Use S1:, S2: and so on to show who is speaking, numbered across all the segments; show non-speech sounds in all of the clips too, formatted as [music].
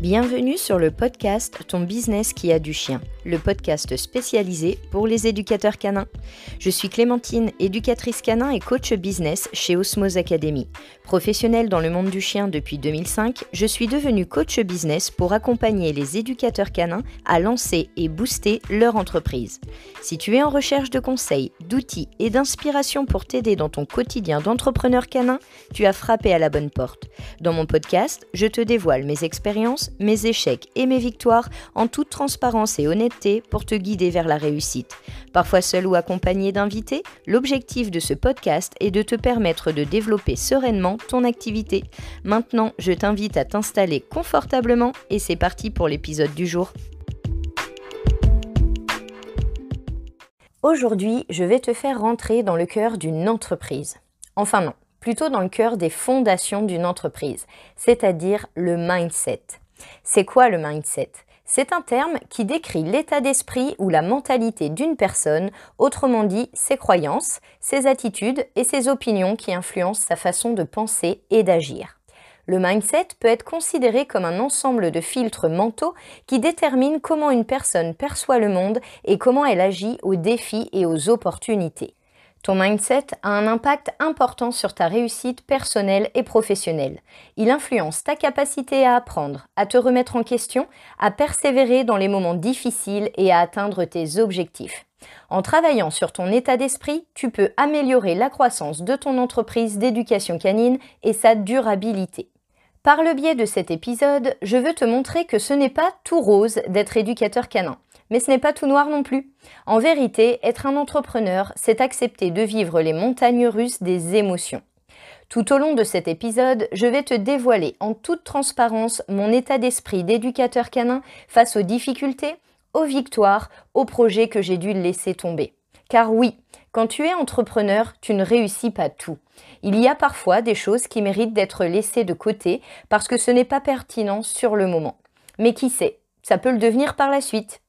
S1: Bienvenue sur le podcast Ton business qui a du chien, le podcast spécialisé pour les éducateurs canins. Je suis Clémentine, éducatrice canin et coach business chez Osmose Academy. Professionnelle dans le monde du chien depuis 2005, je suis devenue coach business pour accompagner les éducateurs canins à lancer et booster leur entreprise. Si tu es en recherche de conseils, d'outils et d'inspiration pour t'aider dans ton quotidien d'entrepreneur canin, tu as frappé à la bonne porte. Dans mon podcast, je te dévoile mes expériences mes échecs et mes victoires en toute transparence et honnêteté pour te guider vers la réussite. Parfois seul ou accompagné d'invités, l'objectif de ce podcast est de te permettre de développer sereinement ton activité. Maintenant, je t'invite à t'installer confortablement et c'est parti pour l'épisode du jour. Aujourd'hui, je vais te faire rentrer dans le cœur d'une entreprise. Enfin non, plutôt dans le cœur des fondations d'une entreprise, c'est-à-dire le mindset. C'est quoi le mindset? C'est un terme qui décrit l'état d'esprit ou la mentalité d'une personne, autrement dit ses croyances, ses attitudes et ses opinions qui influencent sa façon de penser et d'agir. Le mindset peut être considéré comme un ensemble de filtres mentaux qui déterminent comment une personne perçoit le monde et comment elle agit aux défis et aux opportunités. Ton mindset a un impact important sur ta réussite personnelle et professionnelle. Il influence ta capacité à apprendre, à te remettre en question, à persévérer dans les moments difficiles et à atteindre tes objectifs. En travaillant sur ton état d'esprit, tu peux améliorer la croissance de ton entreprise d'éducation canine et sa durabilité. Par le biais de cet épisode, je veux te montrer que ce n'est pas tout rose d'être éducateur canin. Mais ce n'est pas tout noir non plus. En vérité, être un entrepreneur, c'est accepter de vivre les montagnes russes des émotions. Tout au long de cet épisode, je vais te dévoiler en toute transparence mon état d'esprit d'éducateur canin face aux difficultés, aux victoires, aux projets que j'ai dû laisser tomber. Car oui, quand tu es entrepreneur, tu ne réussis pas tout. Il y a parfois des choses qui méritent d'être laissées de côté parce que ce n'est pas pertinent sur le moment. Mais qui sait, ça peut le devenir par la suite.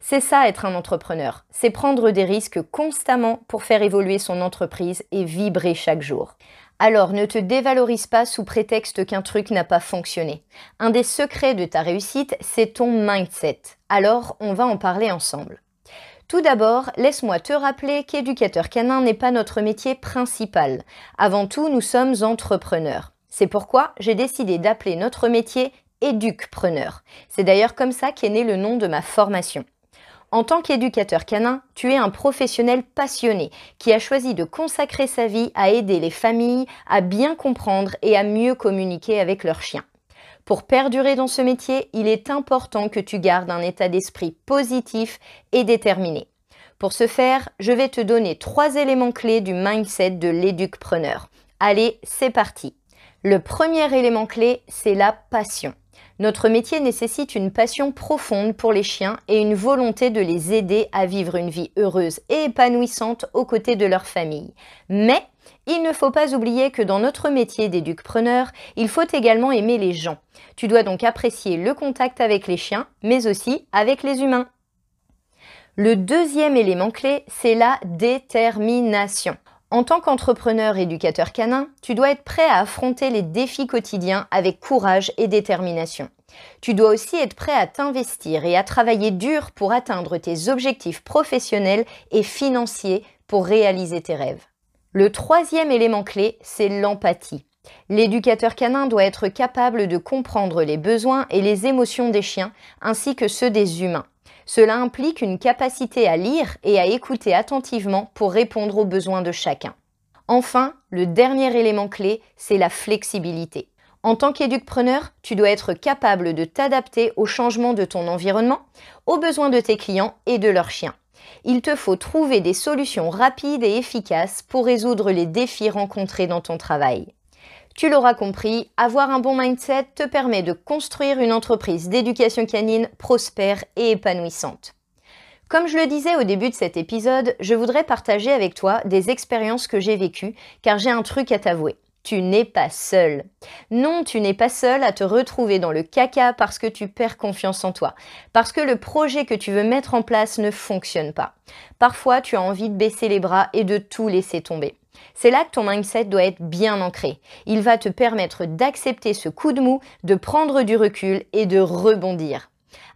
S1: C'est ça être un entrepreneur, c'est prendre des risques constamment pour faire évoluer son entreprise et vibrer chaque jour. Alors ne te dévalorise pas sous prétexte qu'un truc n'a pas fonctionné. Un des secrets de ta réussite, c'est ton mindset. Alors on va en parler ensemble. Tout d'abord, laisse-moi te rappeler qu'éducateur canin n'est pas notre métier principal. Avant tout, nous sommes entrepreneurs. C'est pourquoi j'ai décidé d'appeler notre métier éducpreneur. C'est d'ailleurs comme ça qu'est né le nom de ma formation. En tant qu'éducateur canin, tu es un professionnel passionné qui a choisi de consacrer sa vie à aider les familles à bien comprendre et à mieux communiquer avec leurs chiens. Pour perdurer dans ce métier, il est important que tu gardes un état d'esprit positif et déterminé. Pour ce faire, je vais te donner trois éléments clés du mindset de l'éducpreneur. Allez, c'est parti. Le premier élément clé, c'est la passion. Notre métier nécessite une passion profonde pour les chiens et une volonté de les aider à vivre une vie heureuse et épanouissante aux côtés de leur famille. Mais il ne faut pas oublier que dans notre métier d'éduc-preneur, il faut également aimer les gens. Tu dois donc apprécier le contact avec les chiens, mais aussi avec les humains. Le deuxième élément clé, c'est la détermination. En tant qu'entrepreneur éducateur canin, tu dois être prêt à affronter les défis quotidiens avec courage et détermination. Tu dois aussi être prêt à t'investir et à travailler dur pour atteindre tes objectifs professionnels et financiers pour réaliser tes rêves. Le troisième élément clé, c'est l'empathie. L'éducateur canin doit être capable de comprendre les besoins et les émotions des chiens ainsi que ceux des humains. Cela implique une capacité à lire et à écouter attentivement pour répondre aux besoins de chacun. Enfin, le dernier élément clé, c'est la flexibilité. En tant qu'éducpreneur, tu dois être capable de t'adapter aux changements de ton environnement, aux besoins de tes clients et de leurs chiens. Il te faut trouver des solutions rapides et efficaces pour résoudre les défis rencontrés dans ton travail. Tu l'auras compris, avoir un bon mindset te permet de construire une entreprise d'éducation canine prospère et épanouissante. Comme je le disais au début de cet épisode, je voudrais partager avec toi des expériences que j'ai vécues car j'ai un truc à t'avouer. Tu n'es pas seul. Non, tu n'es pas seul à te retrouver dans le caca parce que tu perds confiance en toi, parce que le projet que tu veux mettre en place ne fonctionne pas. Parfois, tu as envie de baisser les bras et de tout laisser tomber. C'est là que ton mindset doit être bien ancré. Il va te permettre d'accepter ce coup de mou, de prendre du recul et de rebondir.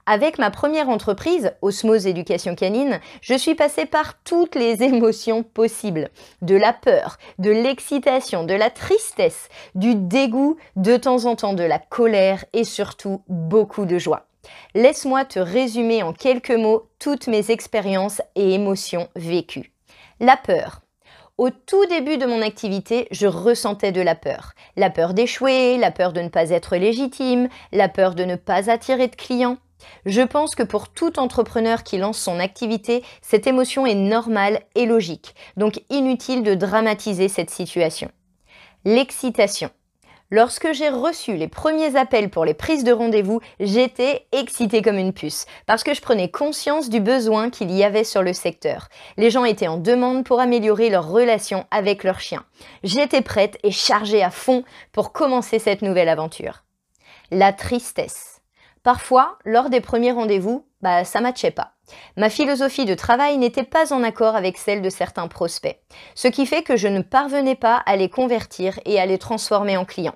S1: Avec ma première entreprise, Osmose Éducation Canine, je suis passée par toutes les [laughs] émotions possibles. De la peur, de l'excitation, de la tristesse, du dégoût, de temps en temps de la colère et surtout beaucoup de joie. Laisse-moi te résumer en quelques mots toutes mes expériences et émotions vécues. La peur. Au tout début de mon activité, je ressentais de la peur. La peur d'échouer, la peur de ne pas être légitime, la peur de ne pas attirer de clients. Je pense que pour tout entrepreneur qui lance son activité, cette émotion est normale et logique, donc inutile de dramatiser cette situation. L'excitation. Lorsque j'ai reçu les premiers appels pour les prises de rendez-vous, j'étais excitée comme une puce, parce que je prenais conscience du besoin qu'il y avait sur le secteur. Les gens étaient en demande pour améliorer leur relation avec leurs chiens. J'étais prête et chargée à fond pour commencer cette nouvelle aventure. La tristesse. Parfois, lors des premiers rendez-vous, bah, ça matchait pas. Ma philosophie de travail n'était pas en accord avec celle de certains prospects, ce qui fait que je ne parvenais pas à les convertir et à les transformer en clients.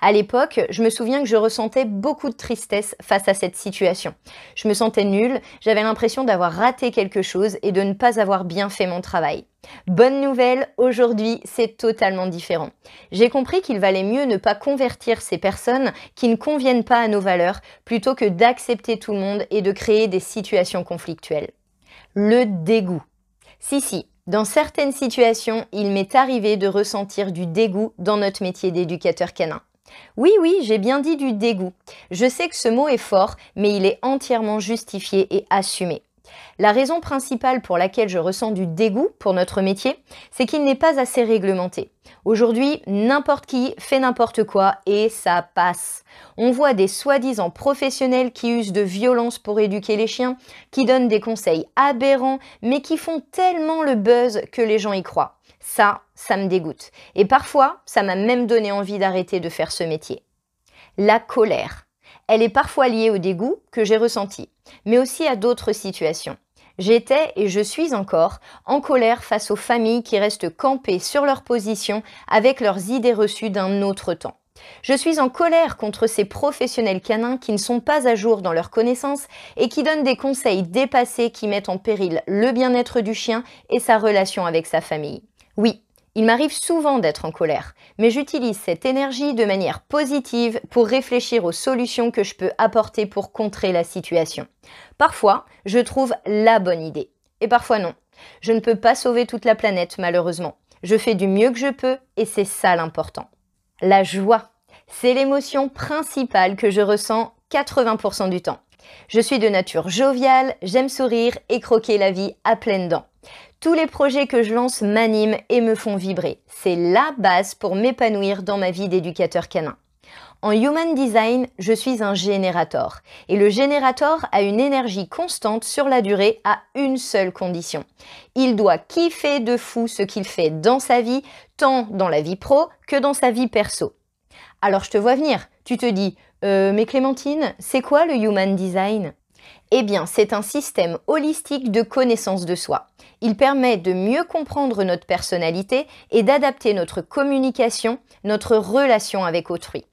S1: À l'époque, je me souviens que je ressentais beaucoup de tristesse face à cette situation. Je me sentais nulle, j'avais l'impression d'avoir raté quelque chose et de ne pas avoir bien fait mon travail. Bonne nouvelle, aujourd'hui c'est totalement différent. J'ai compris qu'il valait mieux ne pas convertir ces personnes qui ne conviennent pas à nos valeurs plutôt que d'accepter tout le monde et de créer des situations conflictuelles. Le dégoût. Si, si, dans certaines situations, il m'est arrivé de ressentir du dégoût dans notre métier d'éducateur canin. Oui, oui, j'ai bien dit du dégoût. Je sais que ce mot est fort, mais il est entièrement justifié et assumé. La raison principale pour laquelle je ressens du dégoût pour notre métier, c'est qu'il n'est pas assez réglementé. Aujourd'hui, n'importe qui fait n'importe quoi et ça passe. On voit des soi-disant professionnels qui usent de violence pour éduquer les chiens, qui donnent des conseils aberrants, mais qui font tellement le buzz que les gens y croient. Ça, ça me dégoûte. Et parfois, ça m'a même donné envie d'arrêter de faire ce métier. La colère. Elle est parfois liée au dégoût que j'ai ressenti, mais aussi à d'autres situations. J'étais et je suis encore en colère face aux familles qui restent campées sur leur position avec leurs idées reçues d'un autre temps. Je suis en colère contre ces professionnels canins qui ne sont pas à jour dans leurs connaissances et qui donnent des conseils dépassés qui mettent en péril le bien-être du chien et sa relation avec sa famille. Oui, il m'arrive souvent d'être en colère, mais j'utilise cette énergie de manière positive pour réfléchir aux solutions que je peux apporter pour contrer la situation. Parfois, je trouve la bonne idée, et parfois non. Je ne peux pas sauver toute la planète, malheureusement. Je fais du mieux que je peux, et c'est ça l'important. La joie, c'est l'émotion principale que je ressens 80% du temps. Je suis de nature joviale, j'aime sourire et croquer la vie à pleines dents. Tous les projets que je lance m'animent et me font vibrer. C'est la base pour m'épanouir dans ma vie d'éducateur canin. En Human Design, je suis un générateur. Et le générateur a une énergie constante sur la durée à une seule condition. Il doit kiffer de fou ce qu'il fait dans sa vie, tant dans la vie pro que dans sa vie perso. Alors je te vois venir. Tu te dis, euh, mais Clémentine, c'est quoi le Human Design? Eh bien, c'est un système holistique de connaissance de soi. Il permet de mieux comprendre notre personnalité et d'adapter notre communication, notre relation avec autrui.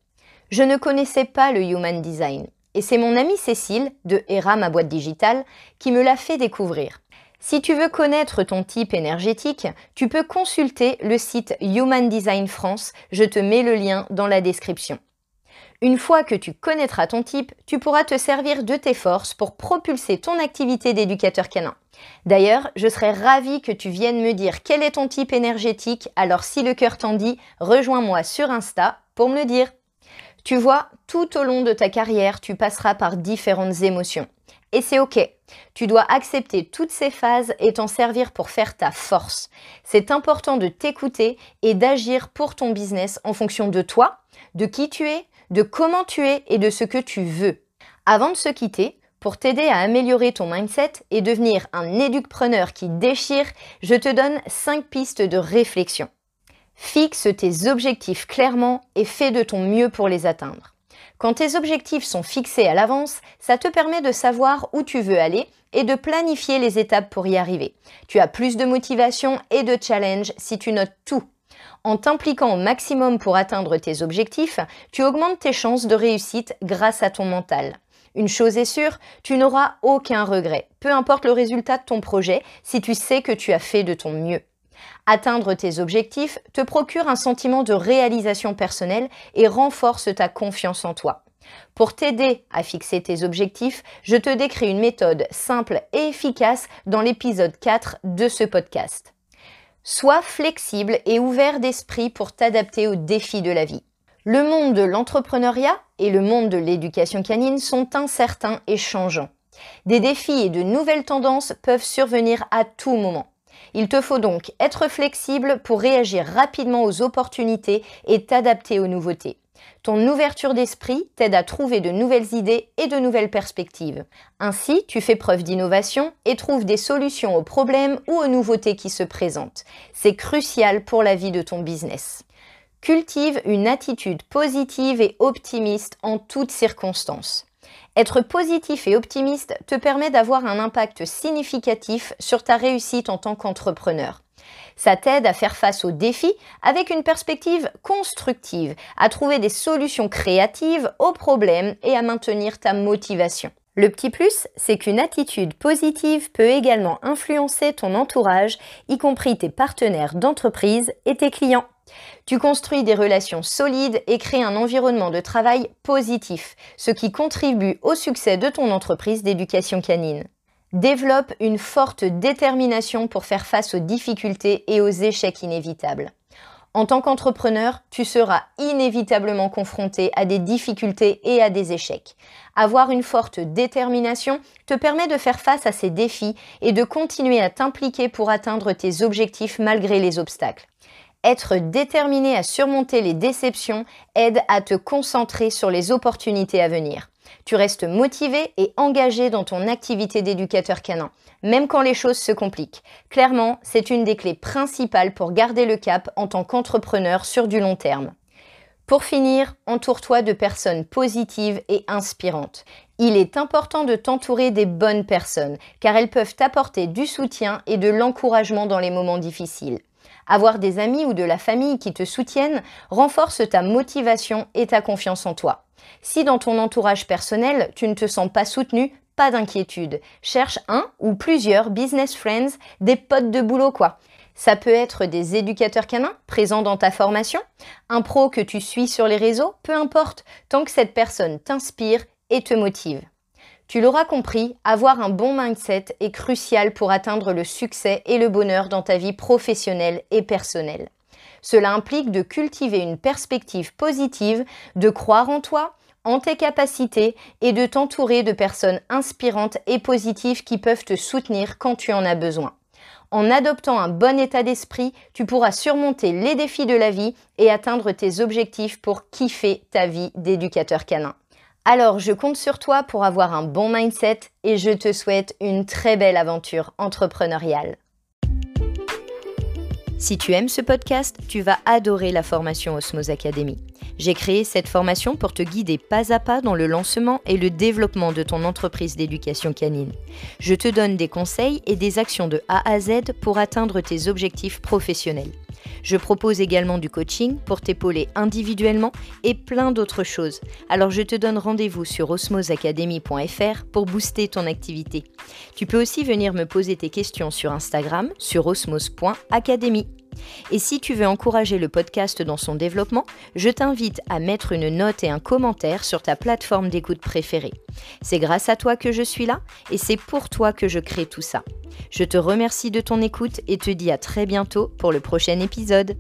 S1: Je ne connaissais pas le Human Design et c'est mon amie Cécile de Era ma boîte digitale qui me l'a fait découvrir. Si tu veux connaître ton type énergétique, tu peux consulter le site Human Design France, je te mets le lien dans la description. Une fois que tu connaîtras ton type, tu pourras te servir de tes forces pour propulser ton activité d'éducateur canin. D'ailleurs, je serais ravie que tu viennes me dire quel est ton type énergétique, alors si le cœur t'en dit, rejoins-moi sur Insta pour me le dire. Tu vois, tout au long de ta carrière, tu passeras par différentes émotions. Et c'est ok. Tu dois accepter toutes ces phases et t'en servir pour faire ta force. C'est important de t'écouter et d'agir pour ton business en fonction de toi, de qui tu es, de comment tu es et de ce que tu veux. Avant de se quitter, pour t'aider à améliorer ton mindset et devenir un éducpreneur qui déchire, je te donne 5 pistes de réflexion. Fixe tes objectifs clairement et fais de ton mieux pour les atteindre. Quand tes objectifs sont fixés à l'avance, ça te permet de savoir où tu veux aller et de planifier les étapes pour y arriver. Tu as plus de motivation et de challenge si tu notes tout. En t'impliquant au maximum pour atteindre tes objectifs, tu augmentes tes chances de réussite grâce à ton mental. Une chose est sûre, tu n'auras aucun regret, peu importe le résultat de ton projet, si tu sais que tu as fait de ton mieux. Atteindre tes objectifs te procure un sentiment de réalisation personnelle et renforce ta confiance en toi. Pour t'aider à fixer tes objectifs, je te décris une méthode simple et efficace dans l'épisode 4 de ce podcast. Sois flexible et ouvert d'esprit pour t'adapter aux défis de la vie. Le monde de l'entrepreneuriat et le monde de l'éducation canine sont incertains et changeants. Des défis et de nouvelles tendances peuvent survenir à tout moment. Il te faut donc être flexible pour réagir rapidement aux opportunités et t'adapter aux nouveautés. Ton ouverture d'esprit t'aide à trouver de nouvelles idées et de nouvelles perspectives. Ainsi, tu fais preuve d'innovation et trouves des solutions aux problèmes ou aux nouveautés qui se présentent. C'est crucial pour la vie de ton business. Cultive une attitude positive et optimiste en toutes circonstances. Être positif et optimiste te permet d'avoir un impact significatif sur ta réussite en tant qu'entrepreneur. Ça t'aide à faire face aux défis avec une perspective constructive, à trouver des solutions créatives aux problèmes et à maintenir ta motivation. Le petit plus, c'est qu'une attitude positive peut également influencer ton entourage, y compris tes partenaires d'entreprise et tes clients. Tu construis des relations solides et crées un environnement de travail positif, ce qui contribue au succès de ton entreprise d'éducation canine. Développe une forte détermination pour faire face aux difficultés et aux échecs inévitables. En tant qu'entrepreneur, tu seras inévitablement confronté à des difficultés et à des échecs. Avoir une forte détermination te permet de faire face à ces défis et de continuer à t'impliquer pour atteindre tes objectifs malgré les obstacles. Être déterminé à surmonter les déceptions aide à te concentrer sur les opportunités à venir. Tu restes motivé et engagé dans ton activité d'éducateur canin, même quand les choses se compliquent. Clairement, c'est une des clés principales pour garder le cap en tant qu'entrepreneur sur du long terme. Pour finir, entoure-toi de personnes positives et inspirantes. Il est important de t'entourer des bonnes personnes, car elles peuvent t'apporter du soutien et de l'encouragement dans les moments difficiles. Avoir des amis ou de la famille qui te soutiennent renforce ta motivation et ta confiance en toi. Si dans ton entourage personnel, tu ne te sens pas soutenu, pas d'inquiétude. Cherche un ou plusieurs business friends, des potes de boulot quoi. Ça peut être des éducateurs canins présents dans ta formation, un pro que tu suis sur les réseaux, peu importe, tant que cette personne t'inspire et te motive. Tu l'auras compris, avoir un bon mindset est crucial pour atteindre le succès et le bonheur dans ta vie professionnelle et personnelle. Cela implique de cultiver une perspective positive, de croire en toi, en tes capacités et de t'entourer de personnes inspirantes et positives qui peuvent te soutenir quand tu en as besoin. En adoptant un bon état d'esprit, tu pourras surmonter les défis de la vie et atteindre tes objectifs pour kiffer ta vie d'éducateur canin. Alors, je compte sur toi pour avoir un bon mindset et je te souhaite une très belle aventure entrepreneuriale. Si tu aimes ce podcast, tu vas adorer la formation Osmose Academy. J'ai créé cette formation pour te guider pas à pas dans le lancement et le développement de ton entreprise d'éducation canine. Je te donne des conseils et des actions de A à Z pour atteindre tes objectifs professionnels. Je propose également du coaching pour t'épauler individuellement et plein d'autres choses. Alors je te donne rendez-vous sur osmoseacademy.fr pour booster ton activité. Tu peux aussi venir me poser tes questions sur Instagram sur osmose.academy. Et si tu veux encourager le podcast dans son développement, je t'invite à mettre une note et un commentaire sur ta plateforme d'écoute préférée. C'est grâce à toi que je suis là et c'est pour toi que je crée tout ça. Je te remercie de ton écoute et te dis à très bientôt pour le prochain épisode.